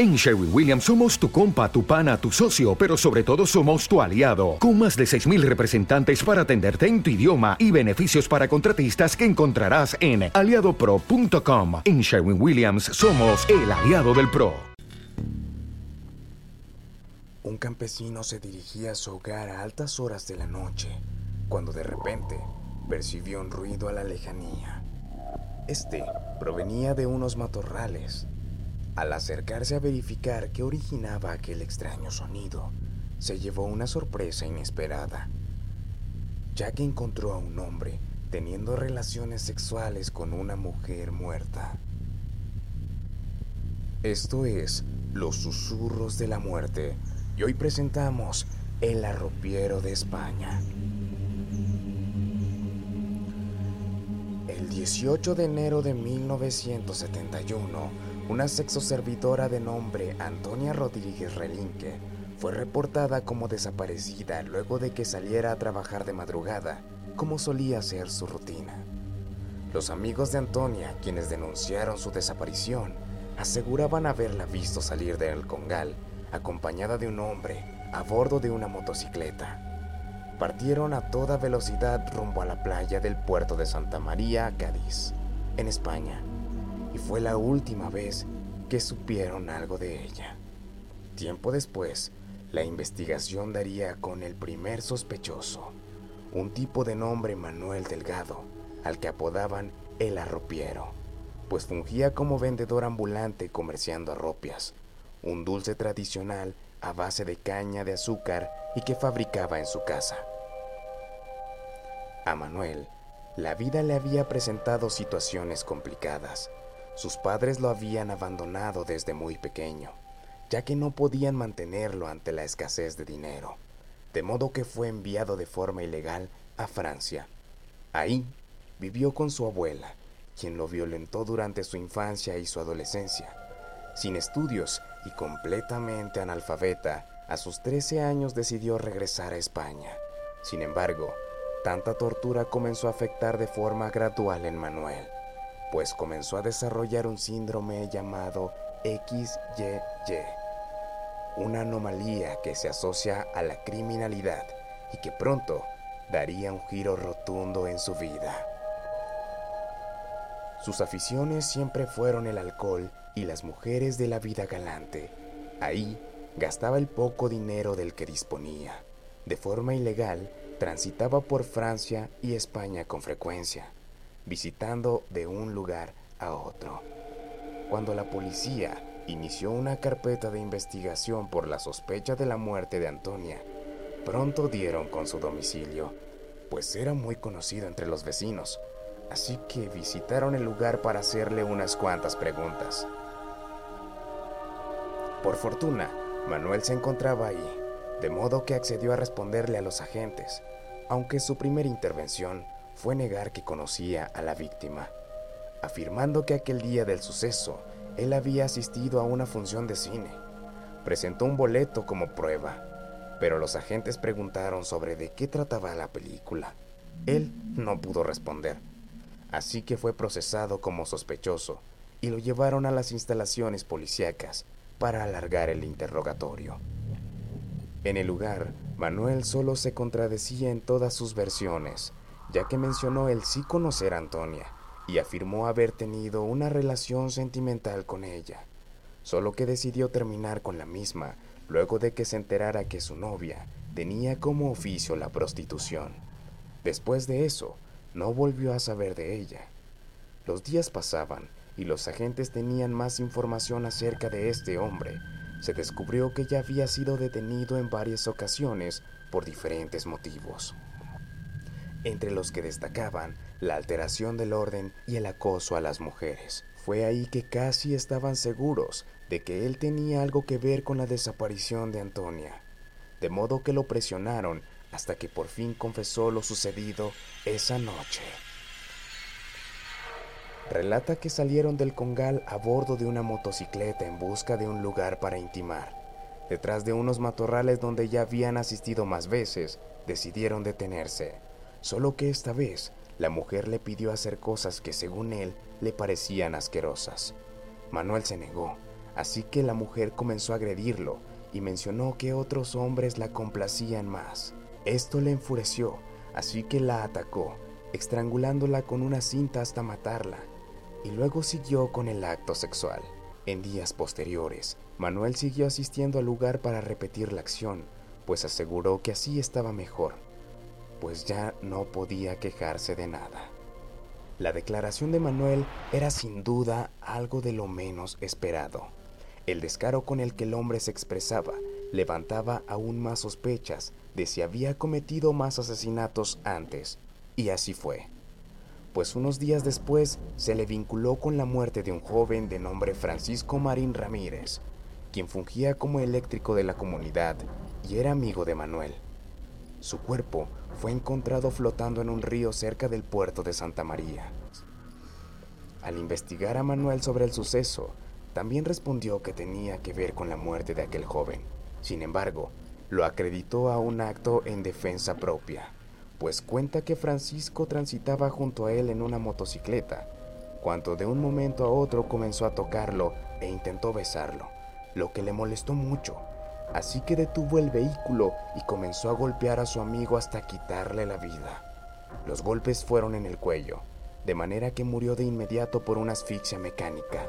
En Sherwin Williams somos tu compa, tu pana, tu socio, pero sobre todo somos tu aliado, con más de 6.000 representantes para atenderte en tu idioma y beneficios para contratistas que encontrarás en aliadopro.com. En Sherwin Williams somos el aliado del PRO. Un campesino se dirigía a su hogar a altas horas de la noche, cuando de repente percibió un ruido a la lejanía. Este provenía de unos matorrales al acercarse a verificar qué originaba aquel extraño sonido, se llevó una sorpresa inesperada, ya que encontró a un hombre teniendo relaciones sexuales con una mujer muerta. Esto es Los Susurros de la Muerte y hoy presentamos El Arropiero de España. El 18 de enero de 1971, una sexoservidora de nombre Antonia Rodríguez Relinque fue reportada como desaparecida luego de que saliera a trabajar de madrugada, como solía ser su rutina. Los amigos de Antonia, quienes denunciaron su desaparición, aseguraban haberla visto salir del Congal, acompañada de un hombre, a bordo de una motocicleta. Partieron a toda velocidad rumbo a la playa del puerto de Santa María, Cádiz, en España y fue la última vez que supieron algo de ella. Tiempo después, la investigación daría con el primer sospechoso, un tipo de nombre Manuel Delgado, al que apodaban el arropiero, pues fungía como vendedor ambulante comerciando arropias, un dulce tradicional a base de caña de azúcar y que fabricaba en su casa. A Manuel, la vida le había presentado situaciones complicadas, sus padres lo habían abandonado desde muy pequeño, ya que no podían mantenerlo ante la escasez de dinero, de modo que fue enviado de forma ilegal a Francia. Ahí vivió con su abuela, quien lo violentó durante su infancia y su adolescencia. Sin estudios y completamente analfabeta, a sus 13 años decidió regresar a España. Sin embargo, tanta tortura comenzó a afectar de forma gradual en Manuel pues comenzó a desarrollar un síndrome llamado XYY, una anomalía que se asocia a la criminalidad y que pronto daría un giro rotundo en su vida. Sus aficiones siempre fueron el alcohol y las mujeres de la vida galante. Ahí gastaba el poco dinero del que disponía. De forma ilegal, transitaba por Francia y España con frecuencia visitando de un lugar a otro. Cuando la policía inició una carpeta de investigación por la sospecha de la muerte de Antonia, pronto dieron con su domicilio, pues era muy conocido entre los vecinos, así que visitaron el lugar para hacerle unas cuantas preguntas. Por fortuna, Manuel se encontraba ahí, de modo que accedió a responderle a los agentes, aunque su primera intervención fue negar que conocía a la víctima, afirmando que aquel día del suceso él había asistido a una función de cine. Presentó un boleto como prueba, pero los agentes preguntaron sobre de qué trataba la película. Él no pudo responder, así que fue procesado como sospechoso y lo llevaron a las instalaciones policíacas para alargar el interrogatorio. En el lugar, Manuel solo se contradecía en todas sus versiones ya que mencionó el sí conocer a Antonia y afirmó haber tenido una relación sentimental con ella, solo que decidió terminar con la misma luego de que se enterara que su novia tenía como oficio la prostitución. Después de eso, no volvió a saber de ella. Los días pasaban y los agentes tenían más información acerca de este hombre. Se descubrió que ya había sido detenido en varias ocasiones por diferentes motivos entre los que destacaban la alteración del orden y el acoso a las mujeres. Fue ahí que casi estaban seguros de que él tenía algo que ver con la desaparición de Antonia, de modo que lo presionaron hasta que por fin confesó lo sucedido esa noche. Relata que salieron del Congal a bordo de una motocicleta en busca de un lugar para intimar. Detrás de unos matorrales donde ya habían asistido más veces, decidieron detenerse solo que esta vez la mujer le pidió hacer cosas que según él le parecían asquerosas. Manuel se negó, así que la mujer comenzó a agredirlo y mencionó que otros hombres la complacían más. Esto le enfureció, así que la atacó, estrangulándola con una cinta hasta matarla, y luego siguió con el acto sexual. En días posteriores, Manuel siguió asistiendo al lugar para repetir la acción, pues aseguró que así estaba mejor, pues ya no podía quejarse de nada. La declaración de Manuel era sin duda algo de lo menos esperado. El descaro con el que el hombre se expresaba levantaba aún más sospechas de si había cometido más asesinatos antes, y así fue. Pues unos días después se le vinculó con la muerte de un joven de nombre Francisco Marín Ramírez, quien fungía como eléctrico de la comunidad y era amigo de Manuel. Su cuerpo fue encontrado flotando en un río cerca del puerto de Santa María. Al investigar a Manuel sobre el suceso, también respondió que tenía que ver con la muerte de aquel joven. Sin embargo, lo acreditó a un acto en defensa propia, pues cuenta que Francisco transitaba junto a él en una motocicleta, cuando de un momento a otro comenzó a tocarlo e intentó besarlo, lo que le molestó mucho, así que detuvo el vehículo y comenzó a golpear a su amigo hasta quitarle la vida. Los golpes fueron en el cuello, de manera que murió de inmediato por una asfixia mecánica.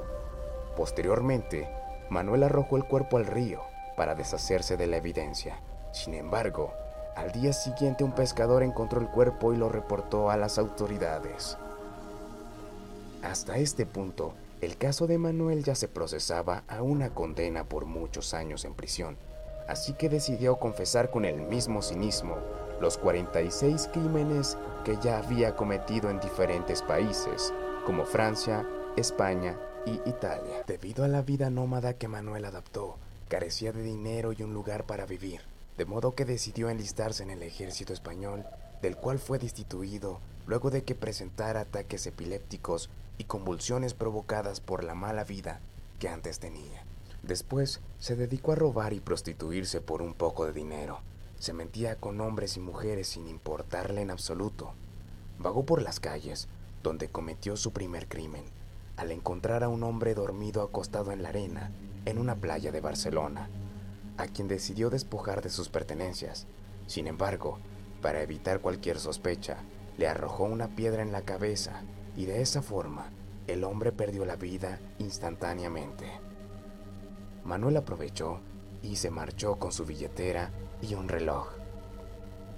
Posteriormente, Manuel arrojó el cuerpo al río para deshacerse de la evidencia. Sin embargo, al día siguiente un pescador encontró el cuerpo y lo reportó a las autoridades. Hasta este punto, el caso de Manuel ya se procesaba a una condena por muchos años en prisión, así que decidió confesar con el mismo cinismo los 46 crímenes que ya había cometido en diferentes países, como Francia, España y Italia. Debido a la vida nómada que Manuel adaptó, carecía de dinero y un lugar para vivir, de modo que decidió enlistarse en el ejército español, del cual fue destituido luego de que presentara ataques epilépticos convulsiones provocadas por la mala vida que antes tenía. Después se dedicó a robar y prostituirse por un poco de dinero. Se mentía con hombres y mujeres sin importarle en absoluto. Vagó por las calles, donde cometió su primer crimen, al encontrar a un hombre dormido acostado en la arena en una playa de Barcelona, a quien decidió despojar de sus pertenencias. Sin embargo, para evitar cualquier sospecha, le arrojó una piedra en la cabeza y de esa forma el hombre perdió la vida instantáneamente. Manuel aprovechó y se marchó con su billetera y un reloj.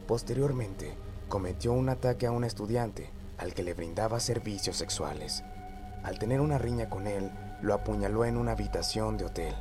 Posteriormente, cometió un ataque a un estudiante al que le brindaba servicios sexuales. Al tener una riña con él, lo apuñaló en una habitación de hotel.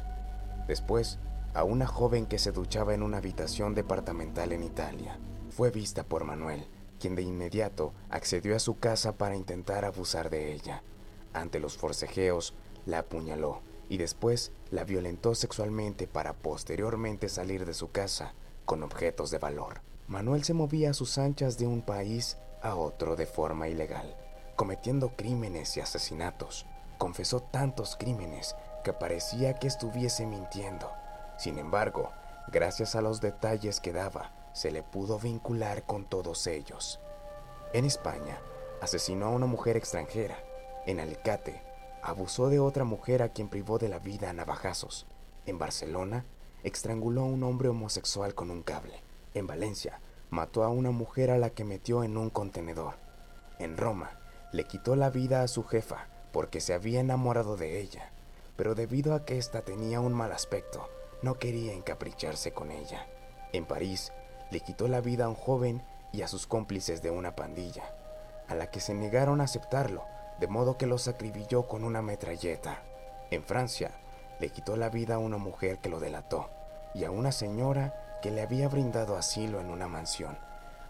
Después, a una joven que se duchaba en una habitación departamental en Italia. Fue vista por Manuel, quien de inmediato accedió a su casa para intentar abusar de ella. Ante los forcejeos, la apuñaló y después la violentó sexualmente para posteriormente salir de su casa con objetos de valor. Manuel se movía a sus anchas de un país a otro de forma ilegal, cometiendo crímenes y asesinatos confesó tantos crímenes que parecía que estuviese mintiendo. Sin embargo, gracias a los detalles que daba, se le pudo vincular con todos ellos. En España, asesinó a una mujer extranjera. En Alicate, abusó de otra mujer a quien privó de la vida a navajazos. En Barcelona, estranguló a un hombre homosexual con un cable. En Valencia, mató a una mujer a la que metió en un contenedor. En Roma, le quitó la vida a su jefa porque se había enamorado de ella, pero debido a que ésta tenía un mal aspecto, no quería encapricharse con ella. En París, le quitó la vida a un joven y a sus cómplices de una pandilla, a la que se negaron a aceptarlo, de modo que los acribilló con una metralleta. En Francia, le quitó la vida a una mujer que lo delató y a una señora que le había brindado asilo en una mansión,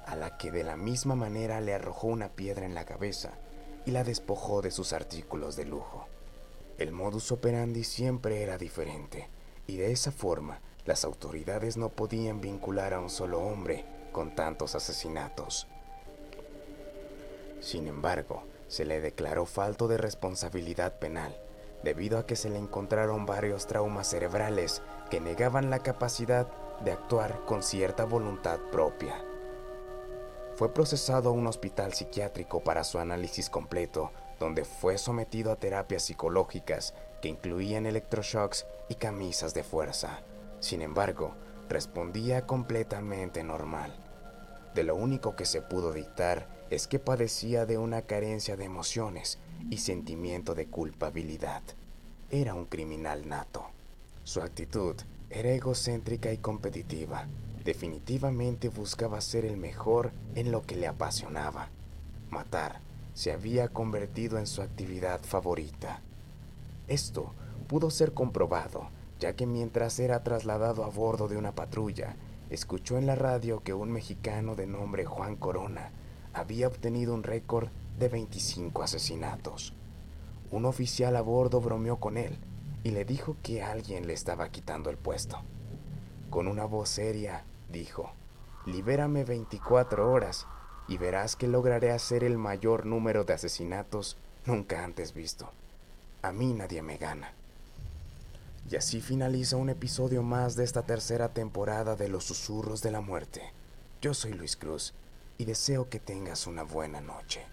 a la que de la misma manera le arrojó una piedra en la cabeza y la despojó de sus artículos de lujo. El modus operandi siempre era diferente, y de esa forma las autoridades no podían vincular a un solo hombre con tantos asesinatos. Sin embargo, se le declaró falto de responsabilidad penal, debido a que se le encontraron varios traumas cerebrales que negaban la capacidad de actuar con cierta voluntad propia fue procesado a un hospital psiquiátrico para su análisis completo, donde fue sometido a terapias psicológicas que incluían electroshocks y camisas de fuerza. Sin embargo, respondía completamente normal. De lo único que se pudo dictar es que padecía de una carencia de emociones y sentimiento de culpabilidad. Era un criminal nato. Su actitud era egocéntrica y competitiva. Definitivamente buscaba ser el mejor en lo que le apasionaba. Matar se había convertido en su actividad favorita. Esto pudo ser comprobado, ya que mientras era trasladado a bordo de una patrulla, escuchó en la radio que un mexicano de nombre Juan Corona había obtenido un récord de 25 asesinatos. Un oficial a bordo bromeó con él y le dijo que alguien le estaba quitando el puesto. Con una voz seria, dijo, Libérame 24 horas y verás que lograré hacer el mayor número de asesinatos nunca antes visto. A mí nadie me gana. Y así finaliza un episodio más de esta tercera temporada de Los Susurros de la Muerte. Yo soy Luis Cruz y deseo que tengas una buena noche.